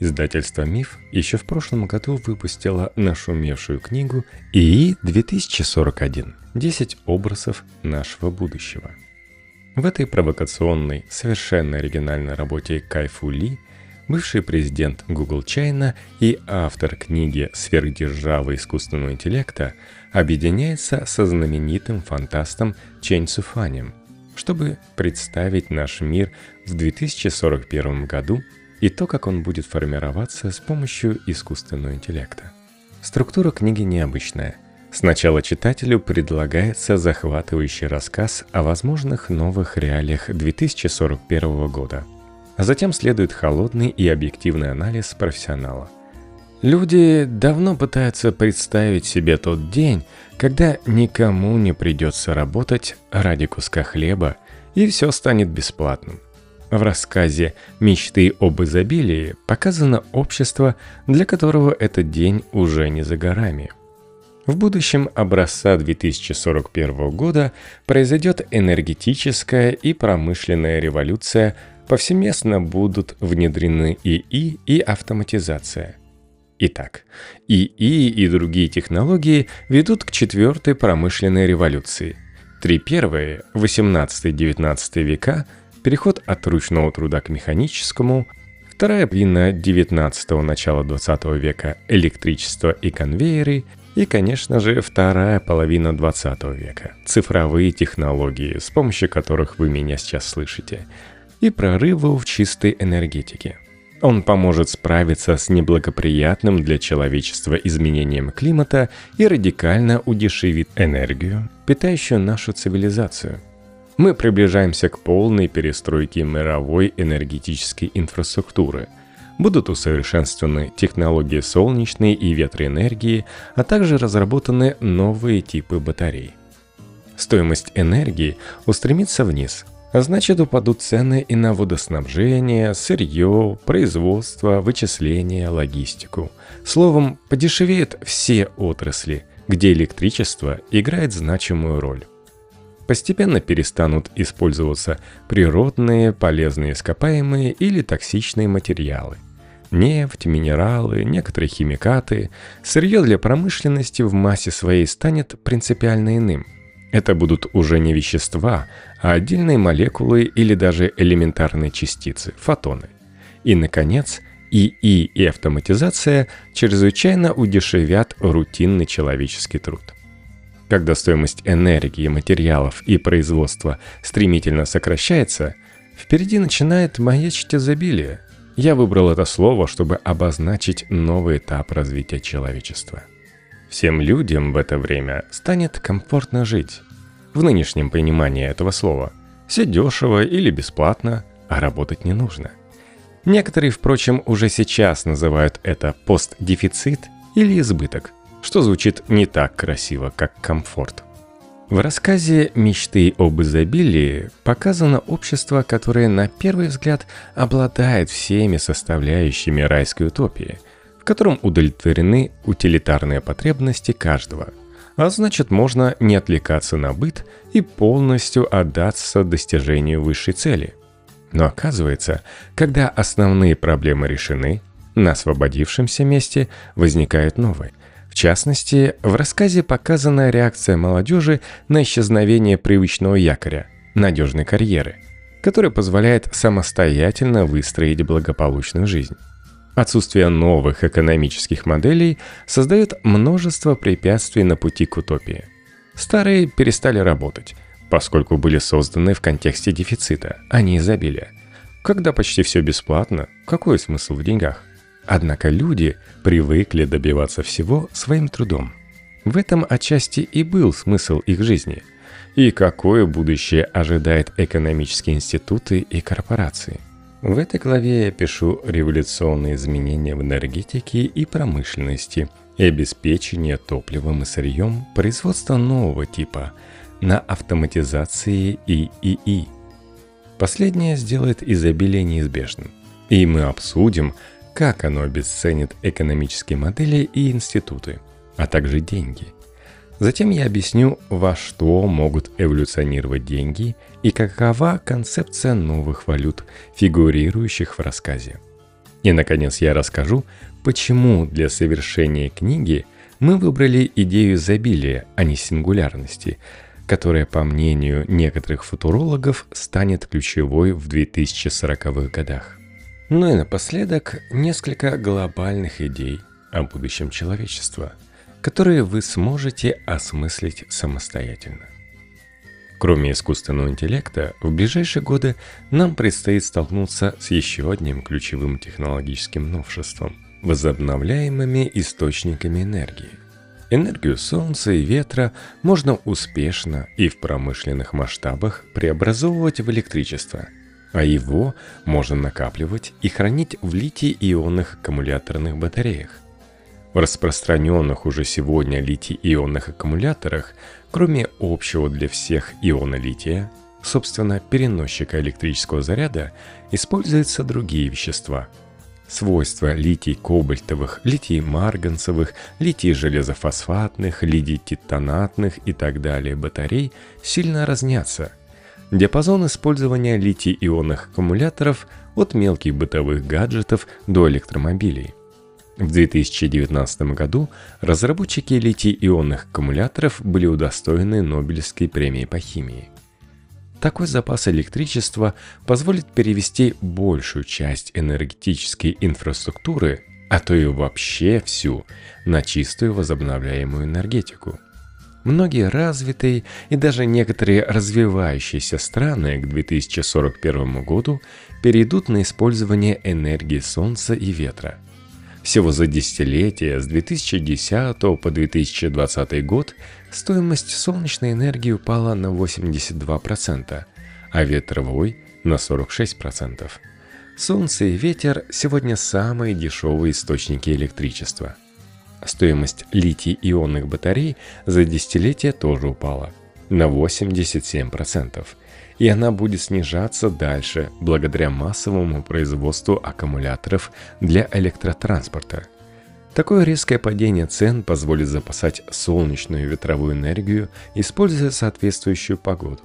Издательство «Миф» еще в прошлом году выпустило нашумевшую книгу ИИ 2041 «10 образов нашего будущего». В этой провокационной, совершенно оригинальной работе Кайфу Ли бывший президент Google China и автор книги «Сверхдержава искусственного интеллекта» объединяется со знаменитым фантастом Чэнь Цуфанем, чтобы представить наш мир в 2041 году – и то, как он будет формироваться с помощью искусственного интеллекта. Структура книги необычная. Сначала читателю предлагается захватывающий рассказ о возможных новых реалиях 2041 года, а затем следует холодный и объективный анализ профессионала. Люди давно пытаются представить себе тот день, когда никому не придется работать ради куска хлеба, и все станет бесплатным – в рассказе «Мечты об изобилии» показано общество, для которого этот день уже не за горами. В будущем образца 2041 года произойдет энергетическая и промышленная революция, повсеместно будут внедрены ИИ и автоматизация. Итак, ИИ и другие технологии ведут к четвертой промышленной революции. Три первые, 18-19 века – переход от ручного труда к механическому, вторая половина 19-го, начала 20 века – электричество и конвейеры, и, конечно же, вторая половина 20 века – цифровые технологии, с помощью которых вы меня сейчас слышите, и прорывы в чистой энергетике. Он поможет справиться с неблагоприятным для человечества изменением климата и радикально удешевит энергию, питающую нашу цивилизацию – мы приближаемся к полной перестройке мировой энергетической инфраструктуры. Будут усовершенствованы технологии солнечной и ветроэнергии, а также разработаны новые типы батарей. Стоимость энергии устремится вниз, а значит упадут цены и на водоснабжение, сырье, производство, вычисления, логистику. Словом, подешевеют все отрасли, где электричество играет значимую роль постепенно перестанут использоваться природные полезные ископаемые или токсичные материалы. Нефть, минералы, некоторые химикаты, сырье для промышленности в массе своей станет принципиально иным. Это будут уже не вещества, а отдельные молекулы или даже элементарные частицы, фотоны. И, наконец, ИИ и автоматизация чрезвычайно удешевят рутинный человеческий труд – когда стоимость энергии, материалов и производства стремительно сокращается, впереди начинает маячить изобилие. Я выбрал это слово, чтобы обозначить новый этап развития человечества. Всем людям в это время станет комфортно жить. В нынешнем понимании этого слова. Все дешево или бесплатно, а работать не нужно. Некоторые, впрочем, уже сейчас называют это постдефицит или избыток – что звучит не так красиво, как комфорт. В рассказе «Мечты об изобилии» показано общество, которое на первый взгляд обладает всеми составляющими райской утопии, в котором удовлетворены утилитарные потребности каждого. А значит, можно не отвлекаться на быт и полностью отдаться достижению высшей цели. Но оказывается, когда основные проблемы решены, на освободившемся месте возникают новые. В частности, в рассказе показана реакция молодежи на исчезновение привычного якоря – надежной карьеры, которая позволяет самостоятельно выстроить благополучную жизнь. Отсутствие новых экономических моделей создает множество препятствий на пути к утопии. Старые перестали работать, поскольку были созданы в контексте дефицита, а не изобилия. Когда почти все бесплатно, какой смысл в деньгах? Однако люди привыкли добиваться всего своим трудом. В этом отчасти и был смысл их жизни. И какое будущее ожидает экономические институты и корпорации. В этой главе я пишу революционные изменения в энергетике и промышленности и обеспечение топливом и сырьем производства нового типа на автоматизации и ИИ. Последнее сделает изобилие неизбежным. И мы обсудим, как оно обесценит экономические модели и институты, а также деньги. Затем я объясню, во что могут эволюционировать деньги и какова концепция новых валют, фигурирующих в рассказе. И, наконец, я расскажу, почему для совершения книги мы выбрали идею изобилия, а не сингулярности, которая, по мнению некоторых футурологов, станет ключевой в 2040-х годах. Ну и напоследок несколько глобальных идей о будущем человечества, которые вы сможете осмыслить самостоятельно. Кроме искусственного интеллекта, в ближайшие годы нам предстоит столкнуться с еще одним ключевым технологическим новшеством – возобновляемыми источниками энергии. Энергию солнца и ветра можно успешно и в промышленных масштабах преобразовывать в электричество, а его можно накапливать и хранить в литий-ионных аккумуляторных батареях. В распространенных уже сегодня литий-ионных аккумуляторах Кроме общего для всех иона лития, собственно, переносчика электрического заряда, используются другие вещества. Свойства литий-кобальтовых, литий-марганцевых, литий-железофосфатных, литий-титанатных и так далее батарей сильно разнятся. Диапазон использования литий-ионных аккумуляторов от мелких бытовых гаджетов до электромобилей. В 2019 году разработчики литий-ионных аккумуляторов были удостоены Нобелевской премии по химии. Такой запас электричества позволит перевести большую часть энергетической инфраструктуры, а то и вообще всю, на чистую возобновляемую энергетику. Многие развитые и даже некоторые развивающиеся страны к 2041 году перейдут на использование энергии солнца и ветра – всего за десятилетие с 2010 по 2020 год стоимость солнечной энергии упала на 82%, а ветровой – на 46%. Солнце и ветер сегодня самые дешевые источники электричества. Стоимость литий-ионных батарей за десятилетие тоже упала на 87%, и она будет снижаться дальше благодаря массовому производству аккумуляторов для электротранспорта. Такое резкое падение цен позволит запасать солнечную и ветровую энергию, используя соответствующую погоду.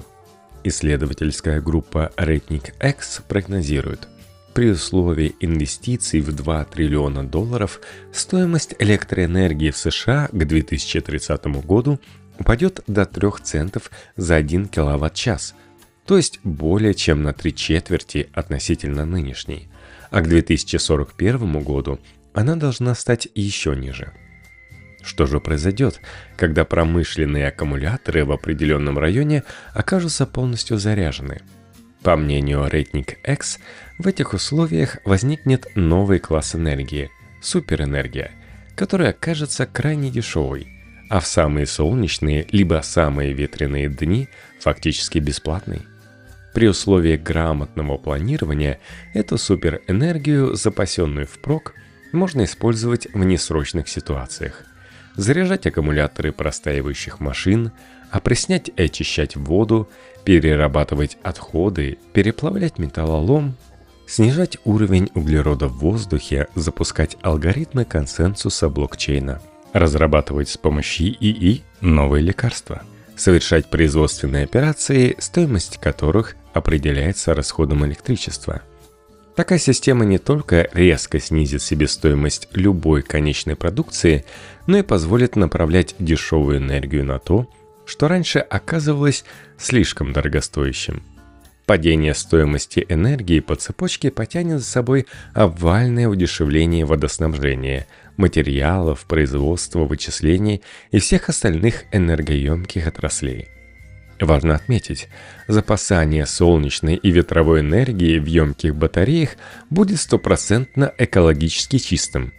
Исследовательская группа Ratnik X прогнозирует, при условии инвестиций в 2 триллиона долларов стоимость электроэнергии в США к 2030 году упадет до 3 центов за 1 киловатт-час – то есть более чем на три четверти относительно нынешней, а к 2041 году она должна стать еще ниже. Что же произойдет, когда промышленные аккумуляторы в определенном районе окажутся полностью заряжены? По мнению Рейтник X, в этих условиях возникнет новый класс энергии – суперэнергия, которая окажется крайне дешевой, а в самые солнечные либо самые ветреные дни фактически бесплатной. При условии грамотного планирования эту суперэнергию, запасенную впрок, можно использовать в несрочных ситуациях. Заряжать аккумуляторы простаивающих машин, опреснять и очищать воду, перерабатывать отходы, переплавлять металлолом, снижать уровень углерода в воздухе, запускать алгоритмы консенсуса блокчейна, разрабатывать с помощью ИИ новые лекарства – совершать производственные операции, стоимость которых определяется расходом электричества. Такая система не только резко снизит себестоимость любой конечной продукции, но и позволит направлять дешевую энергию на то, что раньше оказывалось слишком дорогостоящим. Падение стоимости энергии по цепочке потянет за собой овальное удешевление водоснабжения – материалов, производства, вычислений и всех остальных энергоемких отраслей. Важно отметить, запасание солнечной и ветровой энергии в емких батареях будет стопроцентно экологически чистым.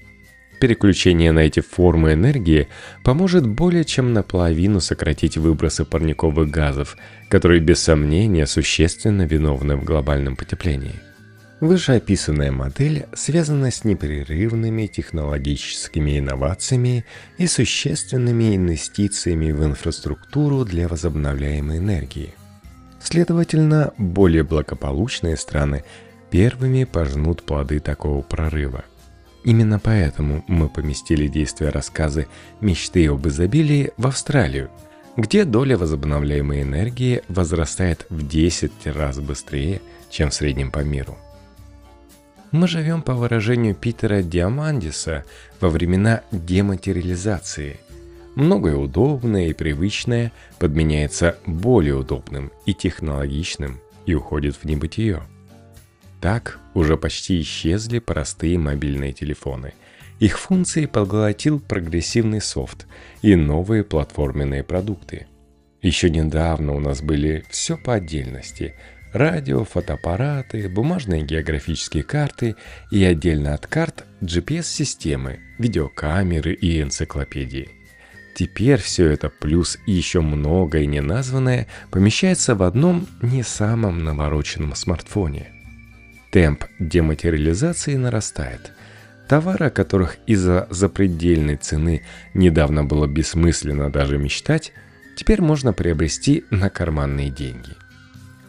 Переключение на эти формы энергии поможет более чем наполовину сократить выбросы парниковых газов, которые без сомнения существенно виновны в глобальном потеплении. Вышеописанная модель связана с непрерывными технологическими инновациями и существенными инвестициями в инфраструктуру для возобновляемой энергии. Следовательно, более благополучные страны первыми пожнут плоды такого прорыва. Именно поэтому мы поместили действие рассказы «Мечты об изобилии» в Австралию, где доля возобновляемой энергии возрастает в 10 раз быстрее, чем в среднем по миру. Мы живем, по выражению Питера Диамандиса, во времена дематериализации. Многое удобное и привычное подменяется более удобным и технологичным и уходит в небытие. Так уже почти исчезли простые мобильные телефоны. Их функции поглотил прогрессивный софт и новые платформенные продукты. Еще недавно у нас были все по отдельности – радио, фотоаппараты, бумажные географические карты и отдельно от карт GPS-системы, видеокамеры и энциклопедии. Теперь все это плюс еще многое неназванное помещается в одном не самом навороченном смартфоне. Темп дематериализации нарастает. Товары, о которых из-за запредельной цены недавно было бессмысленно даже мечтать, теперь можно приобрести на карманные деньги –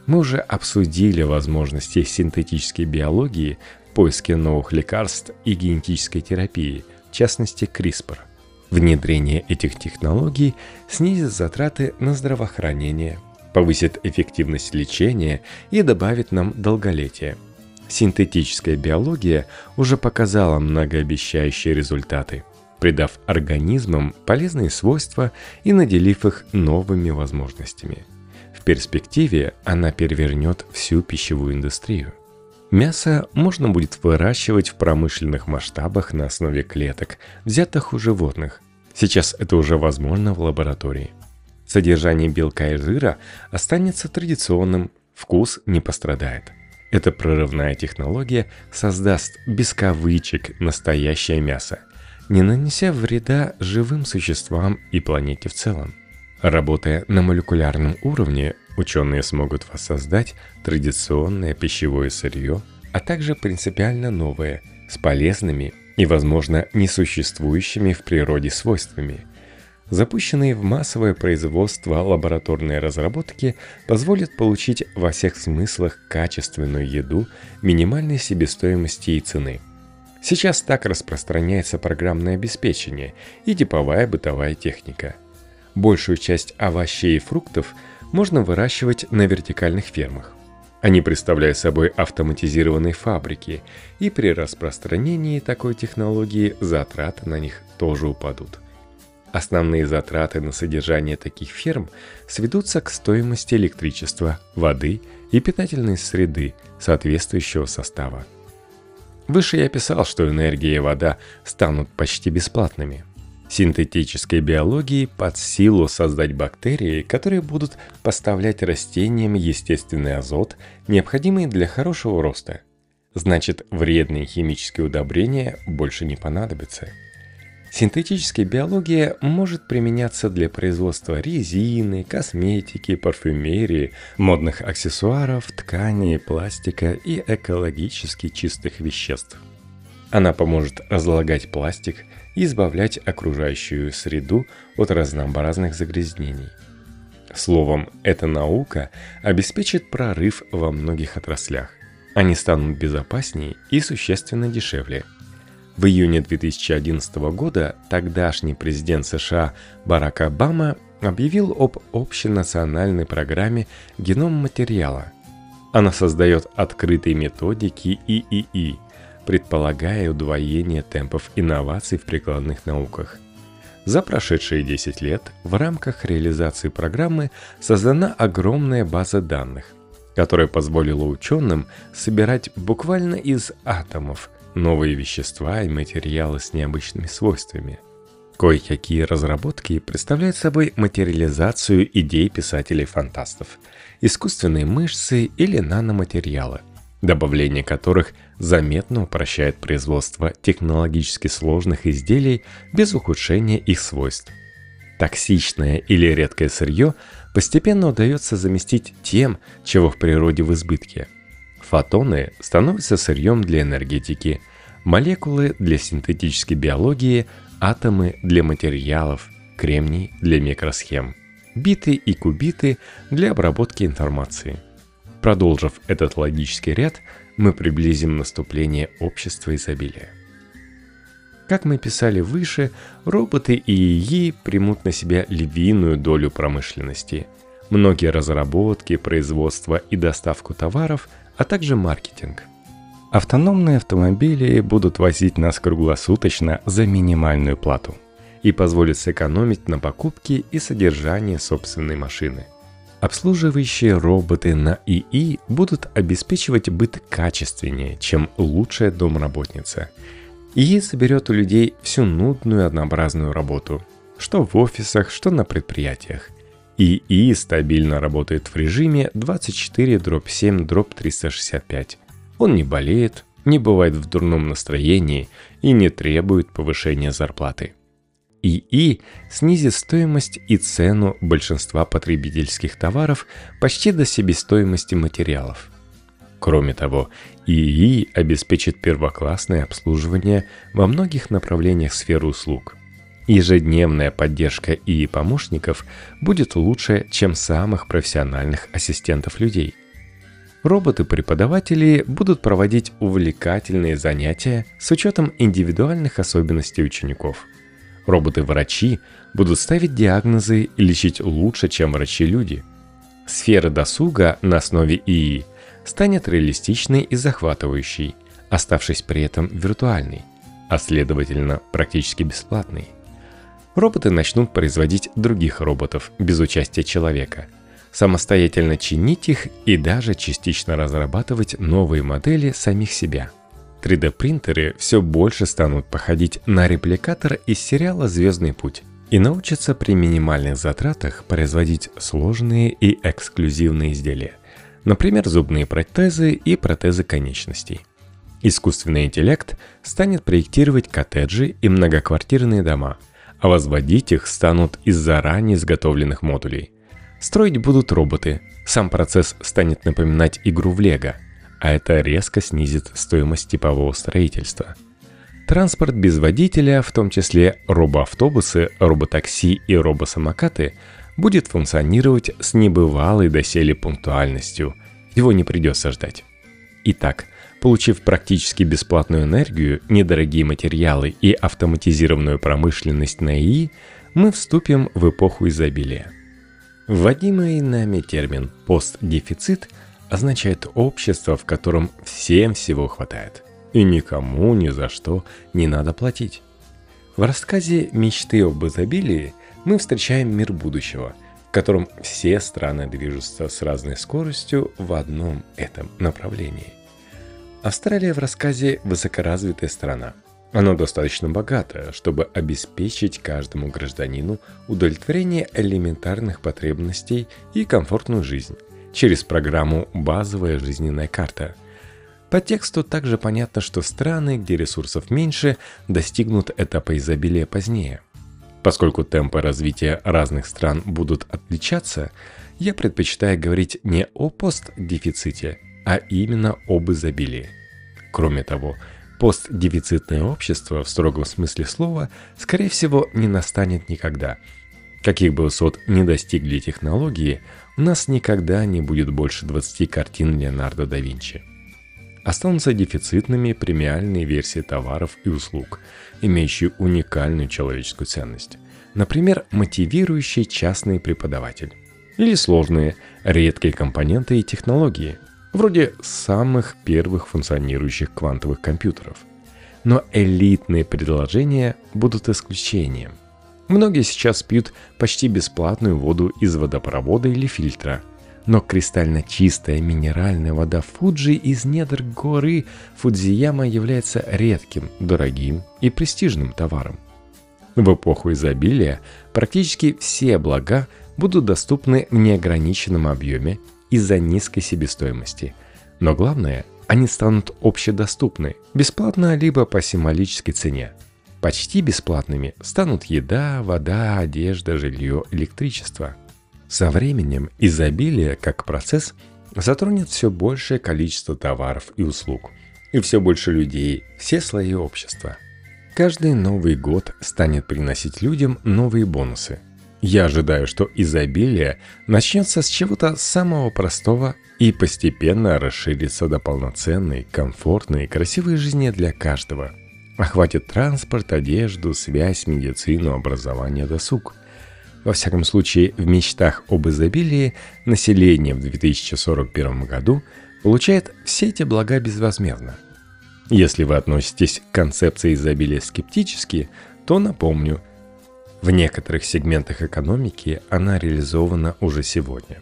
мы уже обсудили возможности синтетической биологии в поиске новых лекарств и генетической терапии, в частности CRISPR. Внедрение этих технологий снизит затраты на здравоохранение, повысит эффективность лечения и добавит нам долголетие. Синтетическая биология уже показала многообещающие результаты, придав организмам полезные свойства и наделив их новыми возможностями – перспективе она перевернет всю пищевую индустрию. Мясо можно будет выращивать в промышленных масштабах на основе клеток, взятых у животных. Сейчас это уже возможно в лаборатории. Содержание белка и жира останется традиционным, вкус не пострадает. Эта прорывная технология создаст без кавычек настоящее мясо, не нанеся вреда живым существам и планете в целом. Работая на молекулярном уровне, ученые смогут воссоздать традиционное пищевое сырье, а также принципиально новое, с полезными и, возможно, несуществующими в природе свойствами. Запущенные в массовое производство лабораторные разработки позволят получить во всех смыслах качественную еду минимальной себестоимости и цены. Сейчас так распространяется программное обеспечение и типовая бытовая техника – Большую часть овощей и фруктов можно выращивать на вертикальных фермах. Они представляют собой автоматизированные фабрики, и при распространении такой технологии затраты на них тоже упадут. Основные затраты на содержание таких ферм сведутся к стоимости электричества, воды и питательной среды соответствующего состава. Выше я писал, что энергия и вода станут почти бесплатными – Синтетической биологии под силу создать бактерии, которые будут поставлять растениям естественный азот, необходимый для хорошего роста. Значит, вредные химические удобрения больше не понадобятся. Синтетическая биология может применяться для производства резины, косметики, парфюмерии, модных аксессуаров, тканей, пластика и экологически чистых веществ. Она поможет разлагать пластик – и избавлять окружающую среду от разнообразных загрязнений. Словом, эта наука обеспечит прорыв во многих отраслях. Они станут безопаснее и существенно дешевле. В июне 2011 года тогдашний президент США Барак Обама объявил об общенациональной программе «Геном материала». Она создает открытые методики ИИИ – предполагая удвоение темпов инноваций в прикладных науках. За прошедшие 10 лет в рамках реализации программы создана огромная база данных, которая позволила ученым собирать буквально из атомов новые вещества и материалы с необычными свойствами. Кое-какие разработки представляют собой материализацию идей писателей-фантастов, искусственные мышцы или наноматериалы – добавление которых заметно упрощает производство технологически сложных изделий без ухудшения их свойств. Токсичное или редкое сырье постепенно удается заместить тем, чего в природе в избытке. Фотоны становятся сырьем для энергетики, молекулы для синтетической биологии, атомы для материалов, кремний для микросхем, биты и кубиты для обработки информации – Продолжив этот логический ряд, мы приблизим наступление общества изобилия. Как мы писали выше, роботы и ИИ примут на себя львиную долю промышленности. Многие разработки, производство и доставку товаров, а также маркетинг. Автономные автомобили будут возить нас круглосуточно за минимальную плату и позволят сэкономить на покупке и содержании собственной машины. Обслуживающие роботы на ИИ будут обеспечивать быт качественнее, чем лучшая домработница. ИИ соберет у людей всю нудную однообразную работу, что в офисах, что на предприятиях. ИИ стабильно работает в режиме 24-7-365 он не болеет, не бывает в дурном настроении и не требует повышения зарплаты. ИИ снизит стоимость и цену большинства потребительских товаров почти до себестоимости материалов. Кроме того, ИИ обеспечит первоклассное обслуживание во многих направлениях сферы услуг. Ежедневная поддержка ИИ-помощников будет лучше, чем самых профессиональных ассистентов людей – Роботы-преподаватели будут проводить увлекательные занятия с учетом индивидуальных особенностей учеников. Роботы-врачи будут ставить диагнозы и лечить лучше, чем врачи-люди. Сфера досуга на основе ИИ станет реалистичной и захватывающей, оставшись при этом виртуальной, а следовательно практически бесплатной. Роботы начнут производить других роботов без участия человека – самостоятельно чинить их и даже частично разрабатывать новые модели самих себя. 3D-принтеры все больше станут походить на репликатор из сериала «Звездный путь» и научатся при минимальных затратах производить сложные и эксклюзивные изделия, например, зубные протезы и протезы конечностей. Искусственный интеллект станет проектировать коттеджи и многоквартирные дома, а возводить их станут из заранее изготовленных модулей – Строить будут роботы. Сам процесс станет напоминать игру в лего, а это резко снизит стоимость типового строительства. Транспорт без водителя, в том числе робоавтобусы, роботакси и робосамокаты, будет функционировать с небывалой доселе пунктуальностью. Его не придется ждать. Итак, получив практически бесплатную энергию, недорогие материалы и автоматизированную промышленность на ИИ, мы вступим в эпоху изобилия. Вводимый нами термин «постдефицит» означает общество, в котором всем всего хватает, и никому ни за что не надо платить. В рассказе «Мечты об изобилии» мы встречаем мир будущего, в котором все страны движутся с разной скоростью в одном этом направлении. Австралия в рассказе «Высокоразвитая страна», оно достаточно богато, чтобы обеспечить каждому гражданину удовлетворение элементарных потребностей и комфортную жизнь через программу «Базовая жизненная карта». По тексту также понятно, что страны, где ресурсов меньше, достигнут этапа изобилия позднее. Поскольку темпы развития разных стран будут отличаться, я предпочитаю говорить не о постдефиците, а именно об изобилии. Кроме того, Постдефицитное общество в строгом смысле слова, скорее всего, не настанет никогда. Каких бы высот не достигли технологии, у нас никогда не будет больше 20 картин Леонардо да Винчи. Останутся дефицитными премиальные версии товаров и услуг, имеющие уникальную человеческую ценность. Например, мотивирующий частный преподаватель. Или сложные, редкие компоненты и технологии – вроде самых первых функционирующих квантовых компьютеров. Но элитные предложения будут исключением. Многие сейчас пьют почти бесплатную воду из водопровода или фильтра. Но кристально чистая минеральная вода Фуджи из недр горы Фудзияма является редким, дорогим и престижным товаром. В эпоху изобилия практически все блага будут доступны в неограниченном объеме из-за низкой себестоимости. Но главное, они станут общедоступны, бесплатно либо по символической цене. Почти бесплатными станут еда, вода, одежда, жилье, электричество. Со временем изобилие как процесс затронет все большее количество товаров и услуг, и все больше людей, все слои общества. Каждый Новый год станет приносить людям новые бонусы – я ожидаю, что изобилие начнется с чего-то самого простого и постепенно расширится до полноценной, комфортной и красивой жизни для каждого. Охватит транспорт, одежду, связь, медицину, образование, досуг. Во всяком случае, в мечтах об изобилии население в 2041 году получает все эти блага безвозмездно. Если вы относитесь к концепции изобилия скептически, то напомню, в некоторых сегментах экономики она реализована уже сегодня.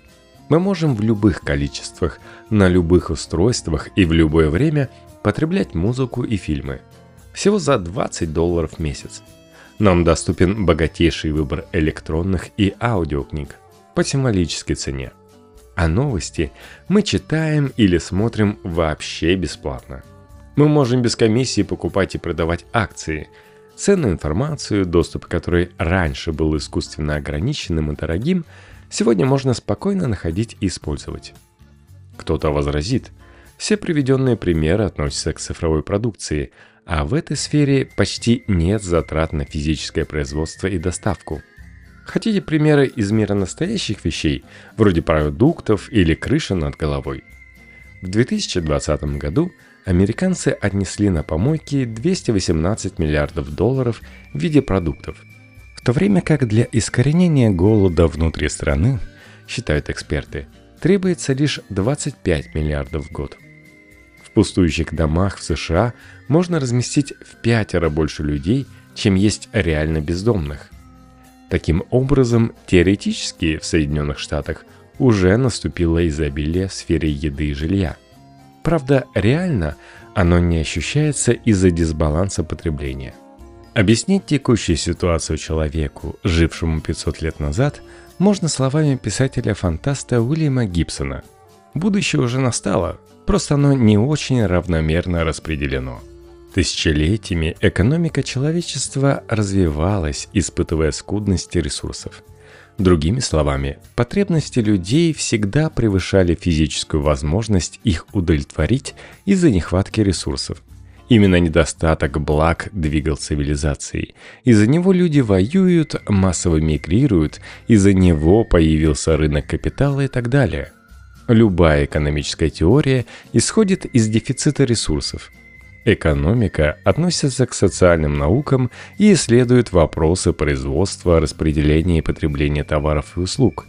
Мы можем в любых количествах, на любых устройствах и в любое время потреблять музыку и фильмы. Всего за 20 долларов в месяц. Нам доступен богатейший выбор электронных и аудиокниг по символической цене. А новости мы читаем или смотрим вообще бесплатно. Мы можем без комиссии покупать и продавать акции – Ценную информацию, доступ к которой раньше был искусственно ограниченным и дорогим, сегодня можно спокойно находить и использовать. Кто-то возразит, все приведенные примеры относятся к цифровой продукции, а в этой сфере почти нет затрат на физическое производство и доставку. Хотите примеры из мира настоящих вещей, вроде продуктов или крыши над головой? В 2020 году – американцы отнесли на помойки 218 миллиардов долларов в виде продуктов, в то время как для искоренения голода внутри страны, считают эксперты, требуется лишь 25 миллиардов в год. В пустующих домах в США можно разместить в пятеро больше людей, чем есть реально бездомных. Таким образом, теоретически в Соединенных Штатах уже наступило изобилие в сфере еды и жилья – Правда, реально оно не ощущается из-за дисбаланса потребления. Объяснить текущую ситуацию человеку, жившему 500 лет назад, можно словами писателя-фантаста Уильяма Гибсона. Будущее уже настало, просто оно не очень равномерно распределено. Тысячелетиями экономика человечества развивалась, испытывая скудности ресурсов – Другими словами, потребности людей всегда превышали физическую возможность их удовлетворить из-за нехватки ресурсов. Именно недостаток благ двигал цивилизацией. Из-за него люди воюют, массово мигрируют, из-за него появился рынок капитала и так далее. Любая экономическая теория исходит из дефицита ресурсов – Экономика относится к социальным наукам и исследует вопросы производства, распределения и потребления товаров и услуг.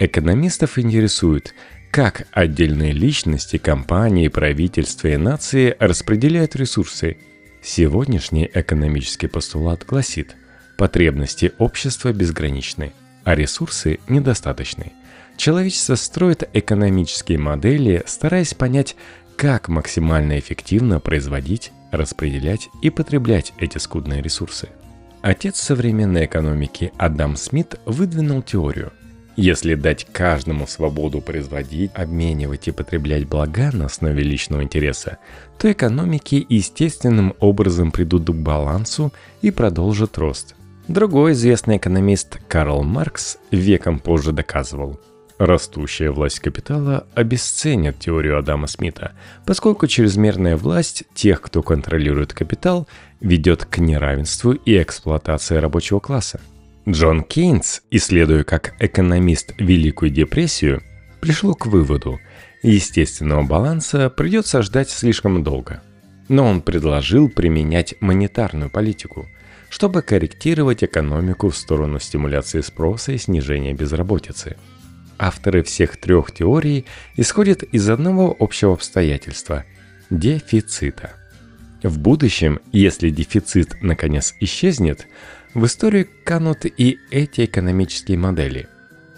Экономистов интересует, как отдельные личности, компании, правительства и нации распределяют ресурсы. Сегодняшний экономический постулат гласит, потребности общества безграничны, а ресурсы недостаточны. Человечество строит экономические модели, стараясь понять, как максимально эффективно производить, распределять и потреблять эти скудные ресурсы. Отец современной экономики Адам Смит выдвинул теорию. Если дать каждому свободу производить, обменивать и потреблять блага на основе личного интереса, то экономики естественным образом придут к балансу и продолжат рост. Другой известный экономист Карл Маркс веком позже доказывал – Растущая власть капитала обесценит теорию Адама Смита, поскольку чрезмерная власть тех, кто контролирует капитал, ведет к неравенству и эксплуатации рабочего класса. Джон Кейнс, исследуя как экономист Великую депрессию, пришел к выводу, естественного баланса придется ждать слишком долго. Но он предложил применять монетарную политику, чтобы корректировать экономику в сторону стимуляции спроса и снижения безработицы – Авторы всех трех теорий исходят из одного общего обстоятельства – дефицита. В будущем, если дефицит наконец исчезнет, в историю канут и эти экономические модели.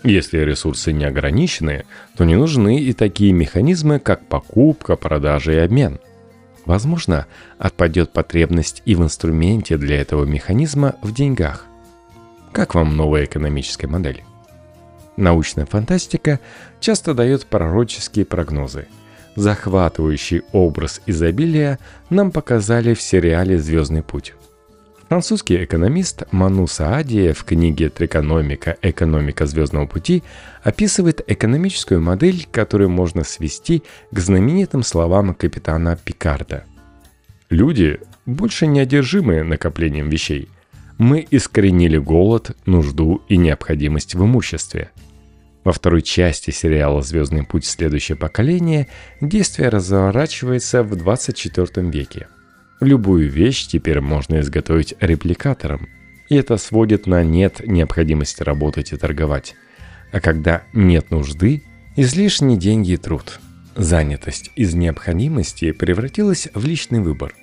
Если ресурсы не ограничены, то не нужны и такие механизмы, как покупка, продажа и обмен. Возможно, отпадет потребность и в инструменте для этого механизма в деньгах. Как вам новая экономическая модель? Научная фантастика часто дает пророческие прогнозы. Захватывающий образ изобилия нам показали в сериале «Звездный путь». Французский экономист Ману Саадия в книге «Трикономика. Экономика звездного пути» описывает экономическую модель, которую можно свести к знаменитым словам капитана Пикарда. Люди больше не одержимы накоплением вещей. Мы искоренили голод, нужду и необходимость в имуществе – во второй части сериала «Звездный путь. Следующее поколение» действие разворачивается в 24 веке. Любую вещь теперь можно изготовить репликатором, и это сводит на нет необходимости работать и торговать. А когда нет нужды, излишние деньги и труд. Занятость из необходимости превратилась в личный выбор.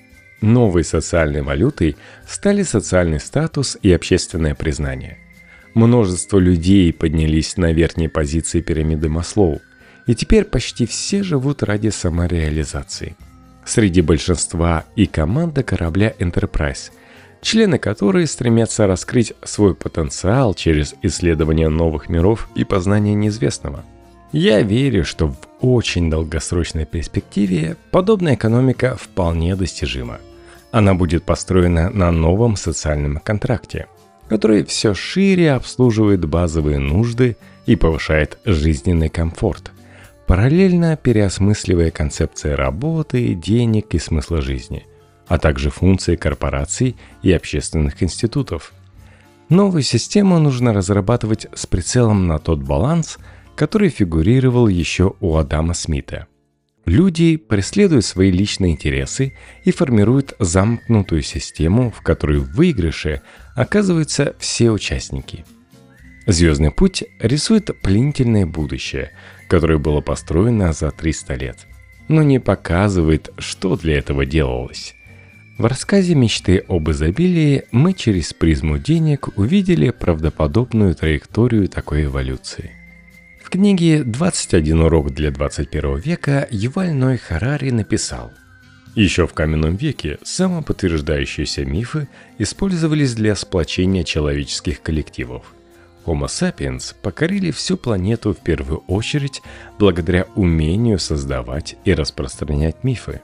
Новой социальной валютой стали социальный статус и общественное признание. Множество людей поднялись на верхние позиции пирамиды Маслоу, и теперь почти все живут ради самореализации. Среди большинства и команда корабля Enterprise, члены которой стремятся раскрыть свой потенциал через исследование новых миров и познание неизвестного. Я верю, что в очень долгосрочной перспективе подобная экономика вполне достижима. Она будет построена на новом социальном контракте, который все шире обслуживает базовые нужды и повышает жизненный комфорт, параллельно переосмысливая концепции работы, денег и смысла жизни, а также функции корпораций и общественных институтов. Новую систему нужно разрабатывать с прицелом на тот баланс – который фигурировал еще у Адама Смита. Люди преследуют свои личные интересы и формируют замкнутую систему, в которой в выигрыше оказываются все участники. Звездный путь рисует пленительное будущее, которое было построено за 300 лет, но не показывает, что для этого делалось. В рассказе «Мечты об изобилии» мы через призму денег увидели правдоподобную траекторию такой эволюции книге «21 урок для 21 века» Юваль Ной Харари написал еще в каменном веке самоподтверждающиеся мифы использовались для сплочения человеческих коллективов. Homo sapiens покорили всю планету в первую очередь благодаря умению создавать и распространять мифы.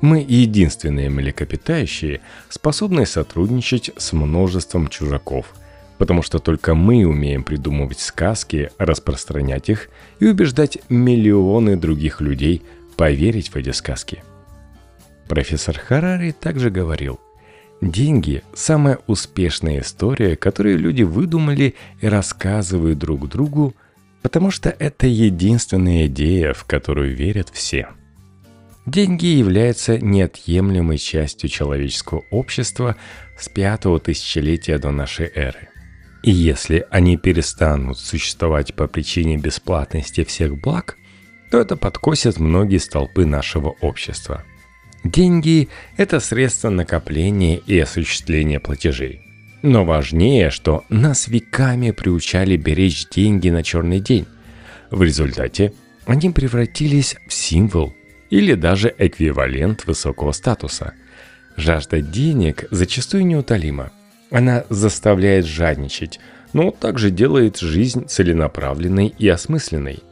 Мы единственные млекопитающие, способные сотрудничать с множеством чужаков – потому что только мы умеем придумывать сказки, распространять их и убеждать миллионы других людей поверить в эти сказки. Профессор Харари также говорил, деньги – самая успешная история, которую люди выдумали и рассказывают друг другу, потому что это единственная идея, в которую верят все. Деньги являются неотъемлемой частью человеческого общества с пятого тысячелетия до нашей эры – и если они перестанут существовать по причине бесплатности всех благ, то это подкосит многие столпы нашего общества. Деньги – это средство накопления и осуществления платежей. Но важнее, что нас веками приучали беречь деньги на черный день. В результате они превратились в символ или даже эквивалент высокого статуса. Жажда денег зачастую неутолима, она заставляет жадничать, но также делает жизнь целенаправленной и осмысленной.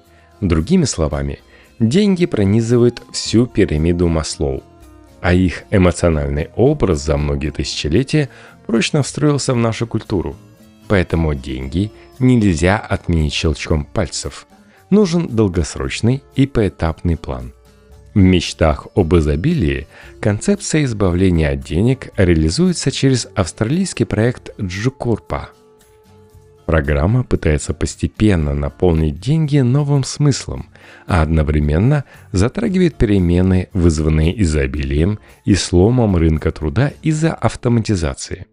Другими словами, деньги пронизывают всю пирамиду Маслоу, а их эмоциональный образ за многие тысячелетия прочно встроился в нашу культуру. Поэтому деньги нельзя отменить щелчком пальцев. Нужен долгосрочный и поэтапный план – в мечтах об изобилии концепция избавления от денег реализуется через австралийский проект Джукурпа. Программа пытается постепенно наполнить деньги новым смыслом, а одновременно затрагивает перемены, вызванные изобилием и сломом рынка труда из-за автоматизации.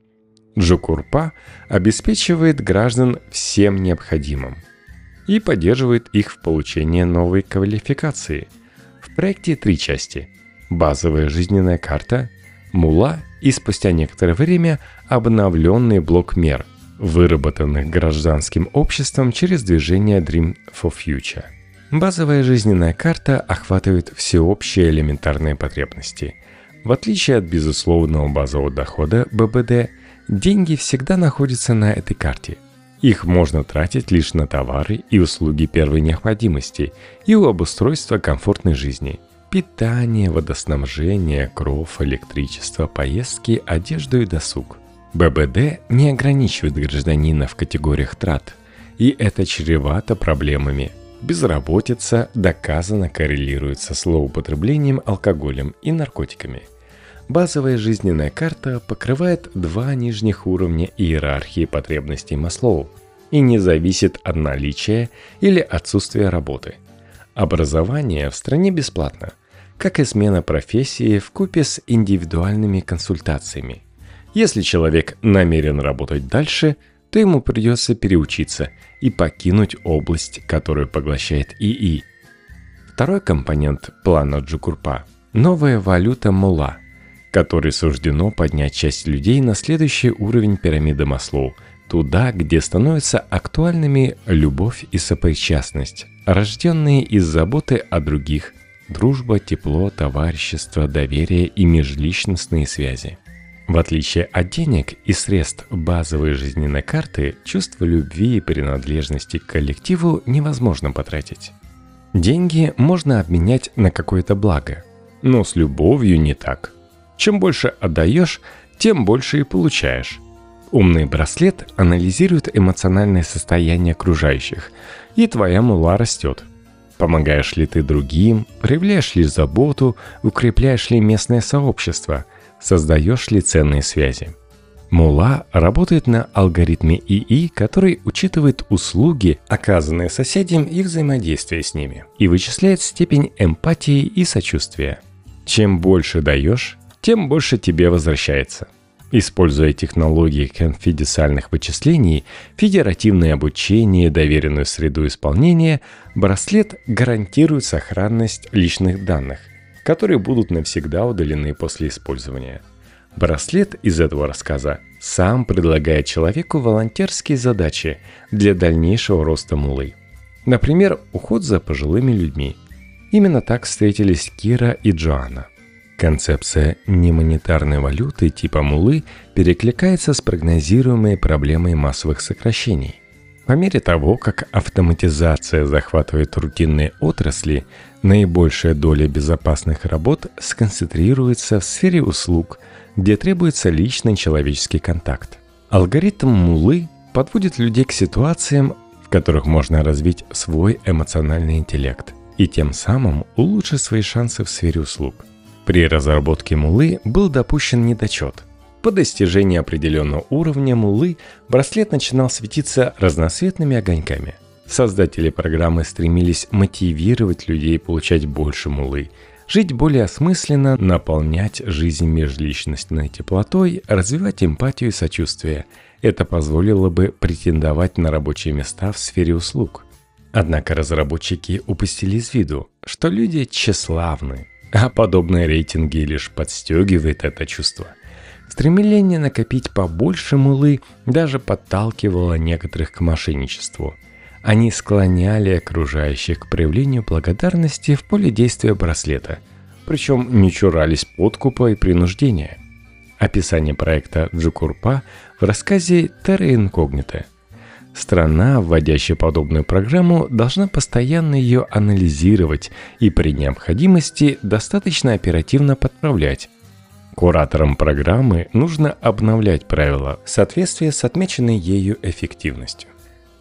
Джукурпа обеспечивает граждан всем необходимым и поддерживает их в получении новой квалификации – проекте три части. Базовая жизненная карта, мула и спустя некоторое время обновленный блок мер, выработанных гражданским обществом через движение Dream for Future. Базовая жизненная карта охватывает всеобщие элементарные потребности. В отличие от безусловного базового дохода ББД, деньги всегда находятся на этой карте – их можно тратить лишь на товары и услуги первой необходимости и у обустройства комфортной жизни. Питание, водоснабжение, кров, электричество, поездки, одежду и досуг. ББД не ограничивает гражданина в категориях трат, и это чревато проблемами. Безработица доказано коррелирует со злоупотреблением алкоголем и наркотиками – Базовая жизненная карта покрывает два нижних уровня иерархии потребностей Маслоу и не зависит от наличия или отсутствия работы. Образование в стране бесплатно, как и смена профессии в купе с индивидуальными консультациями. Если человек намерен работать дальше, то ему придется переучиться и покинуть область, которую поглощает ИИ. Второй компонент плана Джукурпа – новая валюта Мула, которой суждено поднять часть людей на следующий уровень пирамиды Маслоу, туда, где становятся актуальными любовь и сопричастность, рожденные из заботы о других, дружба, тепло, товарищество, доверие и межличностные связи. В отличие от денег и средств базовой жизненной карты, чувство любви и принадлежности к коллективу невозможно потратить. Деньги можно обменять на какое-то благо, но с любовью не так. Чем больше отдаешь, тем больше и получаешь. Умный браслет анализирует эмоциональное состояние окружающих, и твоя мула растет. Помогаешь ли ты другим, проявляешь ли заботу, укрепляешь ли местное сообщество, создаешь ли ценные связи. Мула работает на алгоритме ИИ, который учитывает услуги, оказанные соседям и взаимодействие с ними, и вычисляет степень эмпатии и сочувствия. Чем больше даешь, тем больше тебе возвращается. Используя технологии конфиденциальных вычислений, федеративное обучение, доверенную среду исполнения, браслет гарантирует сохранность личных данных, которые будут навсегда удалены после использования – Браслет из этого рассказа сам предлагает человеку волонтерские задачи для дальнейшего роста мулы. Например, уход за пожилыми людьми. Именно так встретились Кира и Джоанна. Концепция немонетарной валюты типа мулы перекликается с прогнозируемой проблемой массовых сокращений. По мере того, как автоматизация захватывает рутинные отрасли, наибольшая доля безопасных работ сконцентрируется в сфере услуг – где требуется личный человеческий контакт. Алгоритм Мулы подводит людей к ситуациям, в которых можно развить свой эмоциональный интеллект и тем самым улучшить свои шансы в сфере услуг. При разработке Мулы был допущен недочет. По достижении определенного уровня Мулы браслет начинал светиться разноцветными огоньками. Создатели программы стремились мотивировать людей получать больше Мулы – Жить более осмысленно, наполнять жизнь межличностной теплотой, развивать эмпатию и сочувствие. Это позволило бы претендовать на рабочие места в сфере услуг. Однако разработчики упустили из виду, что люди тщеславны, а подобные рейтинги лишь подстегивает это чувство. Стремление накопить побольше мулы даже подталкивало некоторых к мошенничеству – они склоняли окружающих к проявлению благодарности в поле действия браслета, причем не чурались подкупа и принуждения. Описание проекта Джукурпа в рассказе «Терра инкогнита». Страна, вводящая подобную программу, должна постоянно ее анализировать и при необходимости достаточно оперативно подправлять. Кураторам программы нужно обновлять правила в соответствии с отмеченной ею эффективностью.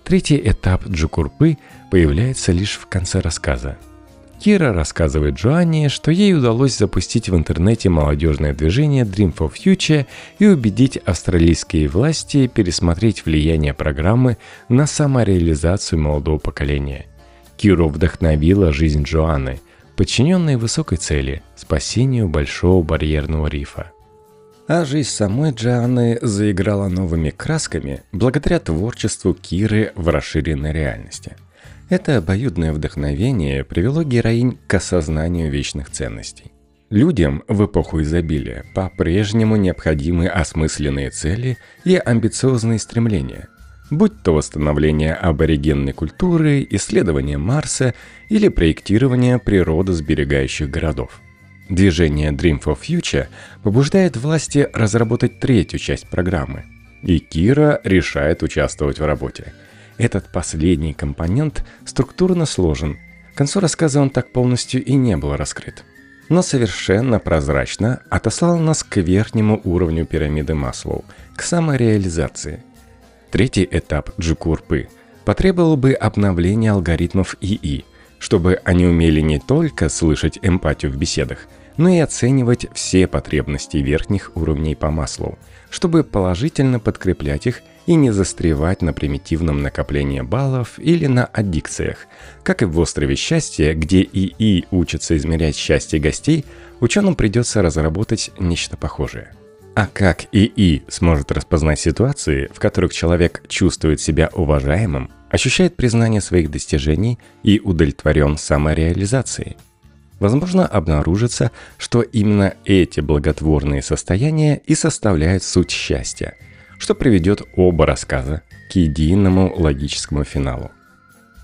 Третий этап Джукурпы появляется лишь в конце рассказа. Кира рассказывает Джоанне, что ей удалось запустить в интернете молодежное движение Dream for Future и убедить австралийские власти пересмотреть влияние программы на самореализацию молодого поколения. Киру вдохновила жизнь Джоанны, подчиненной высокой цели – спасению Большого барьерного рифа – а жизнь самой Джоанны заиграла новыми красками благодаря творчеству Киры в расширенной реальности. Это обоюдное вдохновение привело героинь к осознанию вечных ценностей. Людям в эпоху изобилия по-прежнему необходимы осмысленные цели и амбициозные стремления, будь то восстановление аборигенной культуры, исследование Марса или проектирование природосберегающих городов – Движение Dream for Future побуждает власти разработать третью часть программы. И Кира решает участвовать в работе. Этот последний компонент структурно сложен. К концу рассказа он так полностью и не был раскрыт. Но совершенно прозрачно отослал нас к верхнему уровню пирамиды Маслоу, к самореализации. Третий этап Джукурпы потребовал бы обновления алгоритмов ИИ, чтобы они умели не только слышать эмпатию в беседах – но и оценивать все потребности верхних уровней по маслу, чтобы положительно подкреплять их и не застревать на примитивном накоплении баллов или на аддикциях. Как и в «Острове счастья», где ИИ учится измерять счастье гостей, ученым придется разработать нечто похожее. А как ИИ сможет распознать ситуации, в которых человек чувствует себя уважаемым, ощущает признание своих достижений и удовлетворен самореализацией? Возможно, обнаружится, что именно эти благотворные состояния и составляют суть счастья, что приведет оба рассказа к единому логическому финалу.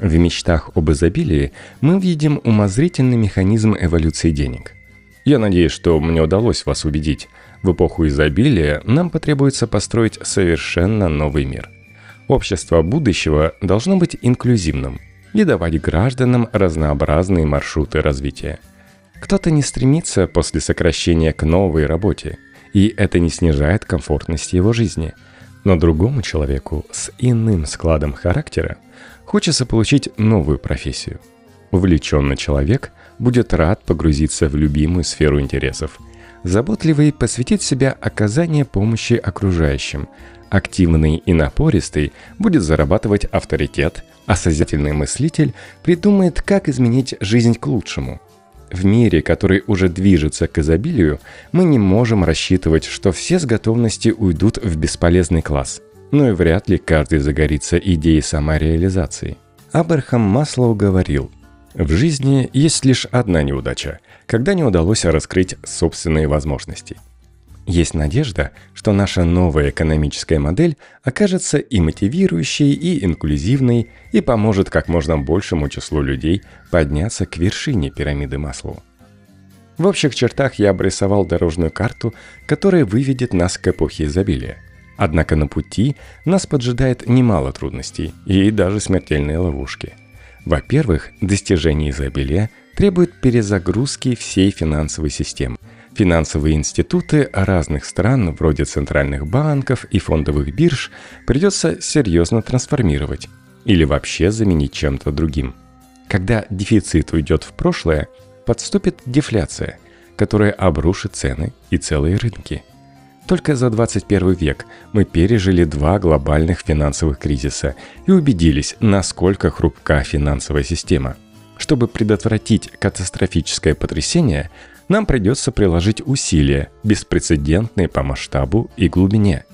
В мечтах об изобилии мы видим умозрительный механизм эволюции денег. Я надеюсь, что мне удалось вас убедить. В эпоху изобилия нам потребуется построить совершенно новый мир. Общество будущего должно быть инклюзивным и давать гражданам разнообразные маршруты развития. Кто-то не стремится после сокращения к новой работе, и это не снижает комфортности его жизни. Но другому человеку с иным складом характера Хочется получить новую профессию. Увлеченный человек будет рад погрузиться в любимую сферу интересов. Заботливый посвятит себя оказанию помощи окружающим. Активный и напористый будет зарабатывать авторитет, а созидательный мыслитель придумает, как изменить жизнь к лучшему. В мире, который уже движется к изобилию, мы не можем рассчитывать, что все с готовности уйдут в бесполезный класс – но и вряд ли каждый загорится идеей самореализации. Абрахам Маслоу говорил, в жизни есть лишь одна неудача, когда не удалось раскрыть собственные возможности. Есть надежда, что наша новая экономическая модель окажется и мотивирующей, и инклюзивной, и поможет как можно большему числу людей подняться к вершине пирамиды Маслоу. В общих чертах я обрисовал дорожную карту, которая выведет нас к эпохе изобилия. Однако на пути нас поджидает немало трудностей и даже смертельные ловушки. Во-первых, достижение изобилия требует перезагрузки всей финансовой системы. Финансовые институты разных стран, вроде центральных банков и фондовых бирж, придется серьезно трансформировать или вообще заменить чем-то другим. Когда дефицит уйдет в прошлое, подступит дефляция, которая обрушит цены и целые рынки – только за 21 век мы пережили два глобальных финансовых кризиса и убедились, насколько хрупка финансовая система. Чтобы предотвратить катастрофическое потрясение, нам придется приложить усилия, беспрецедентные по масштабу и глубине.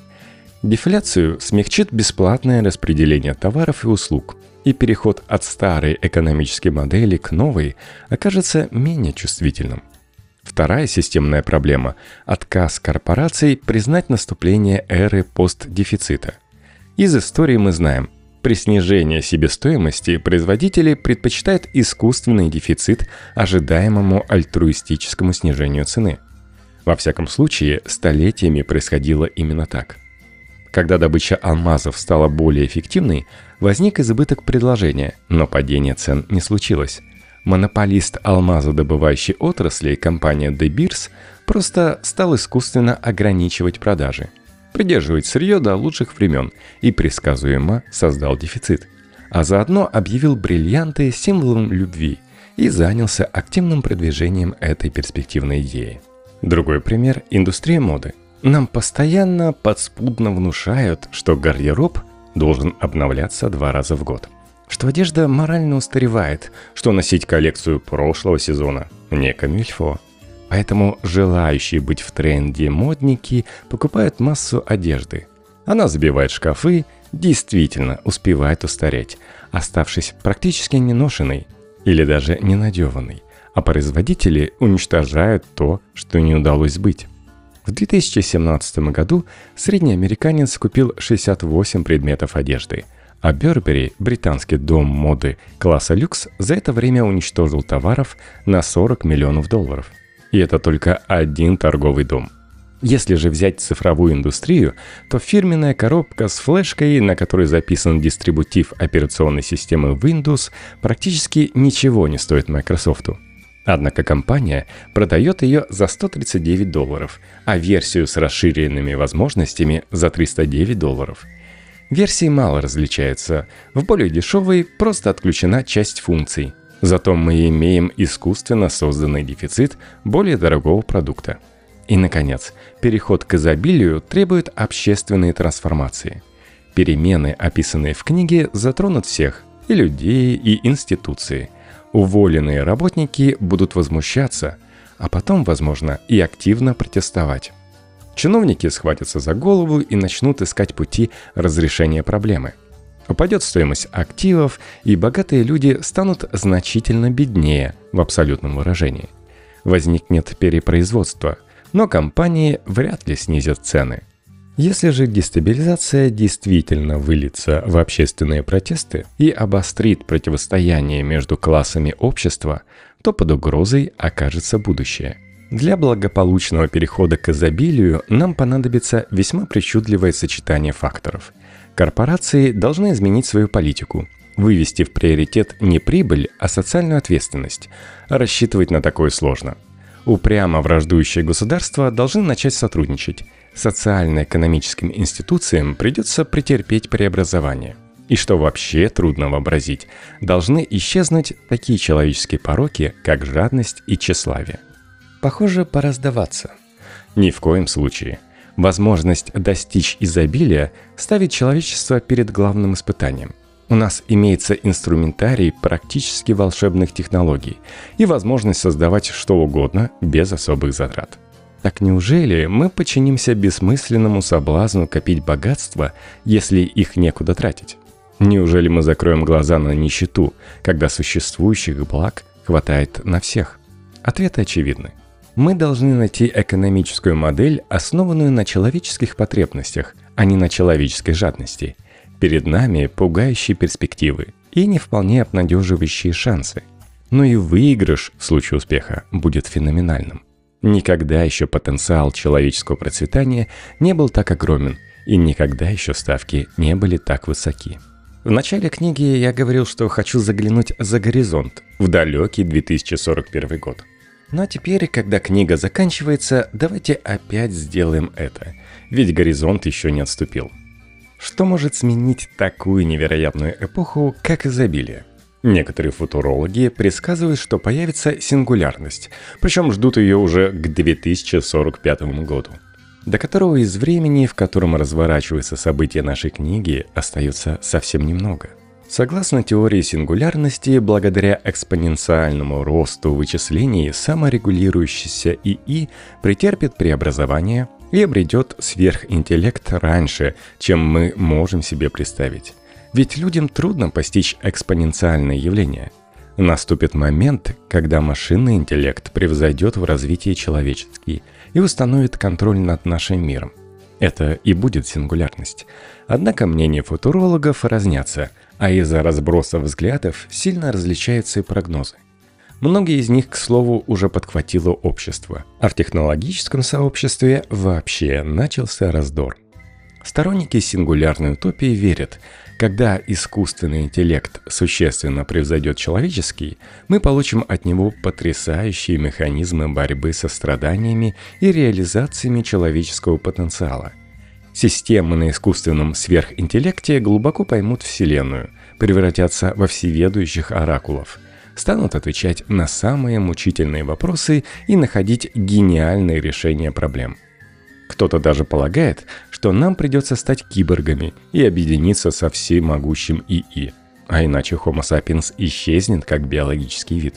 Дефляцию смягчит бесплатное распределение товаров и услуг, и переход от старой экономической модели к новой окажется менее чувствительным. Вторая системная проблема – отказ корпораций признать наступление эры постдефицита. Из истории мы знаем, при снижении себестоимости производители предпочитают искусственный дефицит ожидаемому альтруистическому снижению цены. Во всяком случае, столетиями происходило именно так. Когда добыча алмазов стала более эффективной, возник избыток предложения, но падение цен не случилось. Монополист алмазодобывающей отрасли, компания De Beers, просто стал искусственно ограничивать продажи, придерживать сырье до лучших времен и предсказуемо создал дефицит. А заодно объявил бриллианты символом любви и занялся активным продвижением этой перспективной идеи. Другой пример – индустрия моды. Нам постоянно подспудно внушают, что гардероб должен обновляться два раза в год – что одежда морально устаревает, что носить коллекцию прошлого сезона не камильфо. Поэтому желающие быть в тренде модники покупают массу одежды. Она забивает шкафы, действительно успевает устареть, оставшись практически неношенной или даже ненадеванной, а производители уничтожают то, что не удалось сбыть. В 2017 году средний американец купил 68 предметов одежды – а Бербери, британский дом моды класса люкс, за это время уничтожил товаров на 40 миллионов долларов. И это только один торговый дом. Если же взять цифровую индустрию, то фирменная коробка с флешкой, на которой записан дистрибутив операционной системы Windows, практически ничего не стоит Microsoft. Однако компания продает ее за 139 долларов, а версию с расширенными возможностями за 309 долларов – Версии мало различаются. В более дешевой просто отключена часть функций. Зато мы имеем искусственно созданный дефицит более дорогого продукта. И, наконец, переход к изобилию требует общественной трансформации. Перемены, описанные в книге, затронут всех – и людей, и институции. Уволенные работники будут возмущаться, а потом, возможно, и активно протестовать. Чиновники схватятся за голову и начнут искать пути разрешения проблемы. Упадет стоимость активов, и богатые люди станут значительно беднее в абсолютном выражении. Возникнет перепроизводство, но компании вряд ли снизят цены. Если же дестабилизация действительно выльется в общественные протесты и обострит противостояние между классами общества, то под угрозой окажется будущее – для благополучного перехода к изобилию нам понадобится весьма причудливое сочетание факторов. Корпорации должны изменить свою политику, вывести в приоритет не прибыль, а социальную ответственность. Рассчитывать на такое сложно. Упрямо враждующие государства должны начать сотрудничать. Социально-экономическим институциям придется претерпеть преобразование. И что вообще трудно вообразить, должны исчезнуть такие человеческие пороки, как жадность и тщеславие. Похоже, пора сдаваться. Ни в коем случае. Возможность достичь изобилия ставит человечество перед главным испытанием. У нас имеется инструментарий практически волшебных технологий и возможность создавать что угодно без особых затрат. Так неужели мы подчинимся бессмысленному соблазну копить богатство, если их некуда тратить? Неужели мы закроем глаза на нищету, когда существующих благ хватает на всех? Ответы очевидны мы должны найти экономическую модель, основанную на человеческих потребностях, а не на человеческой жадности. Перед нами пугающие перспективы и не вполне обнадеживающие шансы. Но и выигрыш в случае успеха будет феноменальным. Никогда еще потенциал человеческого процветания не был так огромен, и никогда еще ставки не были так высоки. В начале книги я говорил, что хочу заглянуть за горизонт, в далекий 2041 год – ну а теперь, когда книга заканчивается, давайте опять сделаем это. Ведь горизонт еще не отступил. Что может сменить такую невероятную эпоху, как изобилие? Некоторые футурологи предсказывают, что появится сингулярность, причем ждут ее уже к 2045 году, до которого из времени, в котором разворачиваются события нашей книги, остается совсем немного – Согласно теории сингулярности, благодаря экспоненциальному росту вычислений, саморегулирующийся ИИ претерпит преобразование и обретет сверхинтеллект раньше, чем мы можем себе представить. Ведь людям трудно постичь экспоненциальные явления. Наступит момент, когда машинный интеллект превзойдет в развитии человеческий и установит контроль над нашим миром. Это и будет сингулярность. Однако мнения футурологов разнятся – а из-за разброса взглядов сильно различаются и прогнозы. Многие из них, к слову, уже подхватило общество, а в технологическом сообществе вообще начался раздор. Сторонники сингулярной утопии верят, когда искусственный интеллект существенно превзойдет человеческий, мы получим от него потрясающие механизмы борьбы со страданиями и реализациями человеческого потенциала – Системы на искусственном сверхинтеллекте глубоко поймут Вселенную, превратятся во всеведущих оракулов, станут отвечать на самые мучительные вопросы и находить гениальные решения проблем. Кто-то даже полагает, что нам придется стать киборгами и объединиться со всемогущим ИИ, а иначе Homo sapiens исчезнет как биологический вид.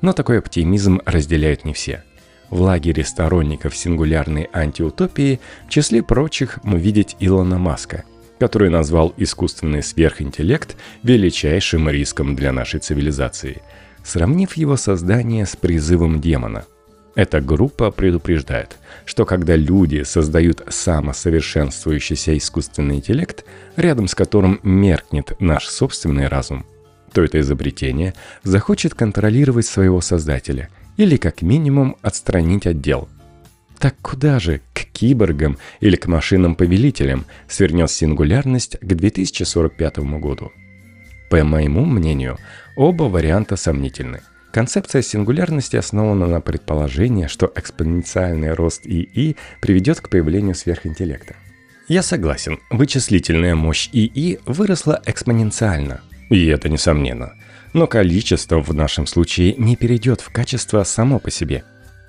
Но такой оптимизм разделяют не все – в лагере сторонников сингулярной антиутопии в числе прочих мы видеть Илона Маска, который назвал искусственный сверхинтеллект величайшим риском для нашей цивилизации, сравнив его создание с призывом демона. Эта группа предупреждает, что когда люди создают самосовершенствующийся искусственный интеллект, рядом с которым меркнет наш собственный разум, то это изобретение захочет контролировать своего создателя – или как минимум отстранить отдел. Так куда же, к киборгам или к машинам-повелителям свернет сингулярность к 2045 году? По моему мнению, оба варианта сомнительны. Концепция сингулярности основана на предположении, что экспоненциальный рост ИИ приведет к появлению сверхинтеллекта. Я согласен, вычислительная мощь ИИ выросла экспоненциально, и это несомненно – но количество в нашем случае не перейдет в качество само по себе.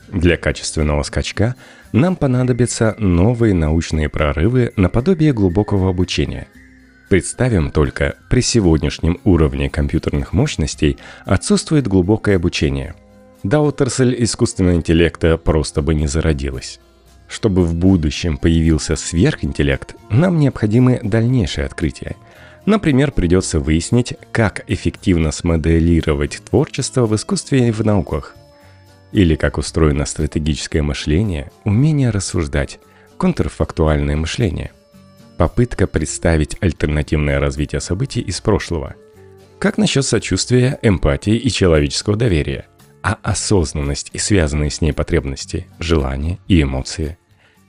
Для качественного скачка нам понадобятся новые научные прорывы наподобие глубокого обучения. Представим только, при сегодняшнем уровне компьютерных мощностей отсутствует глубокое обучение. Да отрасль искусственного интеллекта просто бы не зародилась. Чтобы в будущем появился сверхинтеллект, нам необходимы дальнейшие открытия. Например, придется выяснить, как эффективно смоделировать творчество в искусстве и в науках. Или как устроено стратегическое мышление, умение рассуждать, контрфактуальное мышление. Попытка представить альтернативное развитие событий из прошлого. Как насчет сочувствия, эмпатии и человеческого доверия – а осознанность и связанные с ней потребности, желания и эмоции.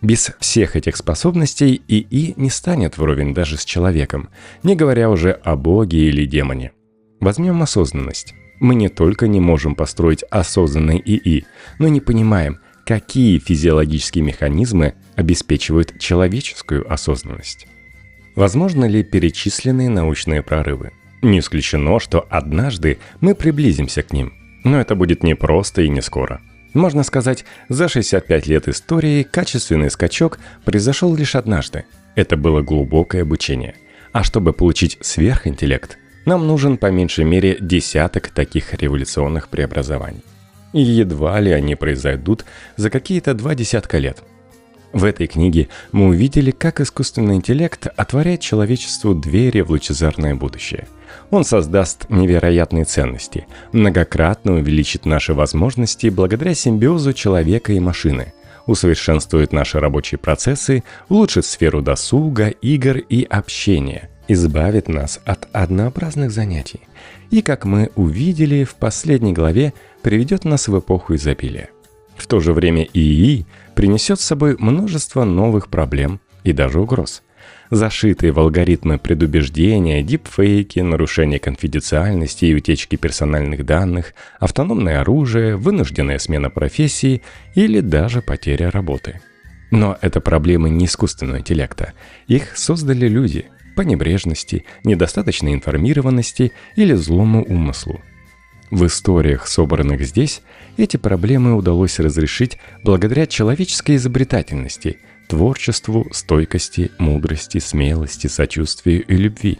Без всех этих способностей ИИ не станет вровень даже с человеком, не говоря уже о боге или демоне. Возьмем осознанность. Мы не только не можем построить осознанный ИИ, но не понимаем, какие физиологические механизмы обеспечивают человеческую осознанность. Возможно ли перечисленные научные прорывы? Не исключено, что однажды мы приблизимся к ним. Но это будет не просто и не скоро. Можно сказать, за 65 лет истории качественный скачок произошел лишь однажды. Это было глубокое обучение. А чтобы получить сверхинтеллект, нам нужен по меньшей мере десяток таких революционных преобразований. И едва ли они произойдут за какие-то два десятка лет – в этой книге мы увидели, как искусственный интеллект отворяет человечеству двери в лучезарное будущее. Он создаст невероятные ценности, многократно увеличит наши возможности благодаря симбиозу человека и машины, усовершенствует наши рабочие процессы, улучшит сферу досуга, игр и общения, избавит нас от однообразных занятий и, как мы увидели в последней главе, приведет нас в эпоху изобилия. В то же время ИИ принесет с собой множество новых проблем и даже угроз. Зашитые в алгоритмы предубеждения, дипфейки, нарушение конфиденциальности и утечки персональных данных, автономное оружие, вынужденная смена профессии или даже потеря работы. Но это проблемы не искусственного интеллекта. Их создали люди по небрежности, недостаточной информированности или злому умыслу. В историях, собранных здесь, эти проблемы удалось разрешить благодаря человеческой изобретательности, творчеству, стойкости, мудрости, смелости, сочувствию и любви.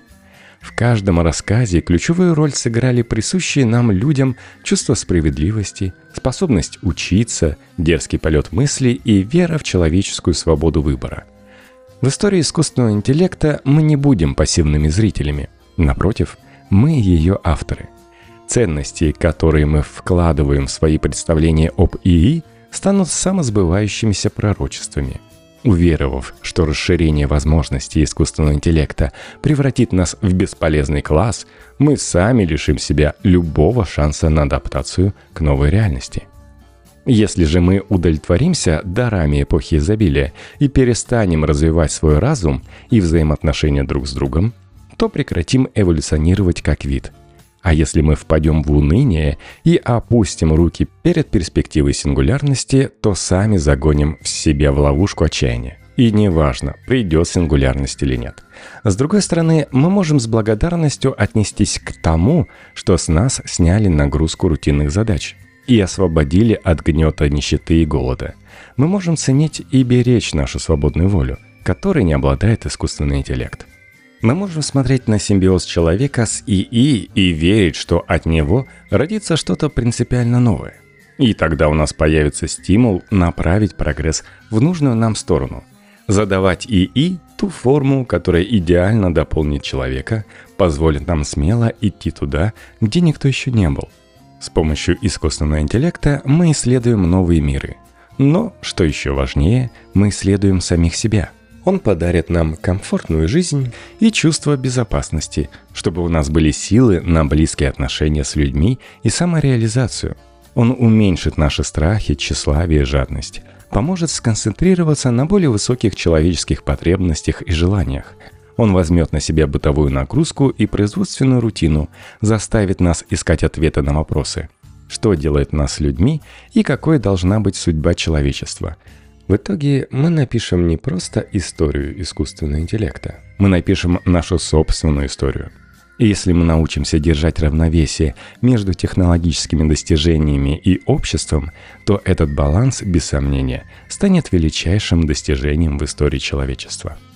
В каждом рассказе ключевую роль сыграли присущие нам людям чувство справедливости, способность учиться, дерзкий полет мысли и вера в человеческую свободу выбора. В истории искусственного интеллекта мы не будем пассивными зрителями. Напротив, мы ее авторы – Ценности, которые мы вкладываем в свои представления об ИИ, станут самосбывающимися пророчествами. Уверовав, что расширение возможностей искусственного интеллекта превратит нас в бесполезный класс, мы сами лишим себя любого шанса на адаптацию к новой реальности. Если же мы удовлетворимся дарами эпохи изобилия и перестанем развивать свой разум и взаимоотношения друг с другом, то прекратим эволюционировать как вид – а если мы впадем в уныние и опустим руки перед перспективой сингулярности, то сами загоним в себя в ловушку отчаяния. И неважно, придет сингулярность или нет. С другой стороны, мы можем с благодарностью отнестись к тому, что с нас сняли нагрузку рутинных задач и освободили от гнета нищеты и голода. Мы можем ценить и беречь нашу свободную волю, которой не обладает искусственный интеллект. Мы можем смотреть на симбиоз человека с ИИ и верить, что от него родится что-то принципиально новое. И тогда у нас появится стимул направить прогресс в нужную нам сторону. Задавать ИИ ту форму, которая идеально дополнит человека, позволит нам смело идти туда, где никто еще не был. С помощью искусственного интеллекта мы исследуем новые миры. Но, что еще важнее, мы исследуем самих себя – он подарит нам комфортную жизнь и чувство безопасности, чтобы у нас были силы на близкие отношения с людьми и самореализацию. Он уменьшит наши страхи, тщеславие, жадность, поможет сконцентрироваться на более высоких человеческих потребностях и желаниях. Он возьмет на себя бытовую нагрузку и производственную рутину, заставит нас искать ответы на вопросы. Что делает нас людьми и какой должна быть судьба человечества – в итоге мы напишем не просто историю искусственного интеллекта, мы напишем нашу собственную историю. И если мы научимся держать равновесие между технологическими достижениями и обществом, то этот баланс, без сомнения, станет величайшим достижением в истории человечества –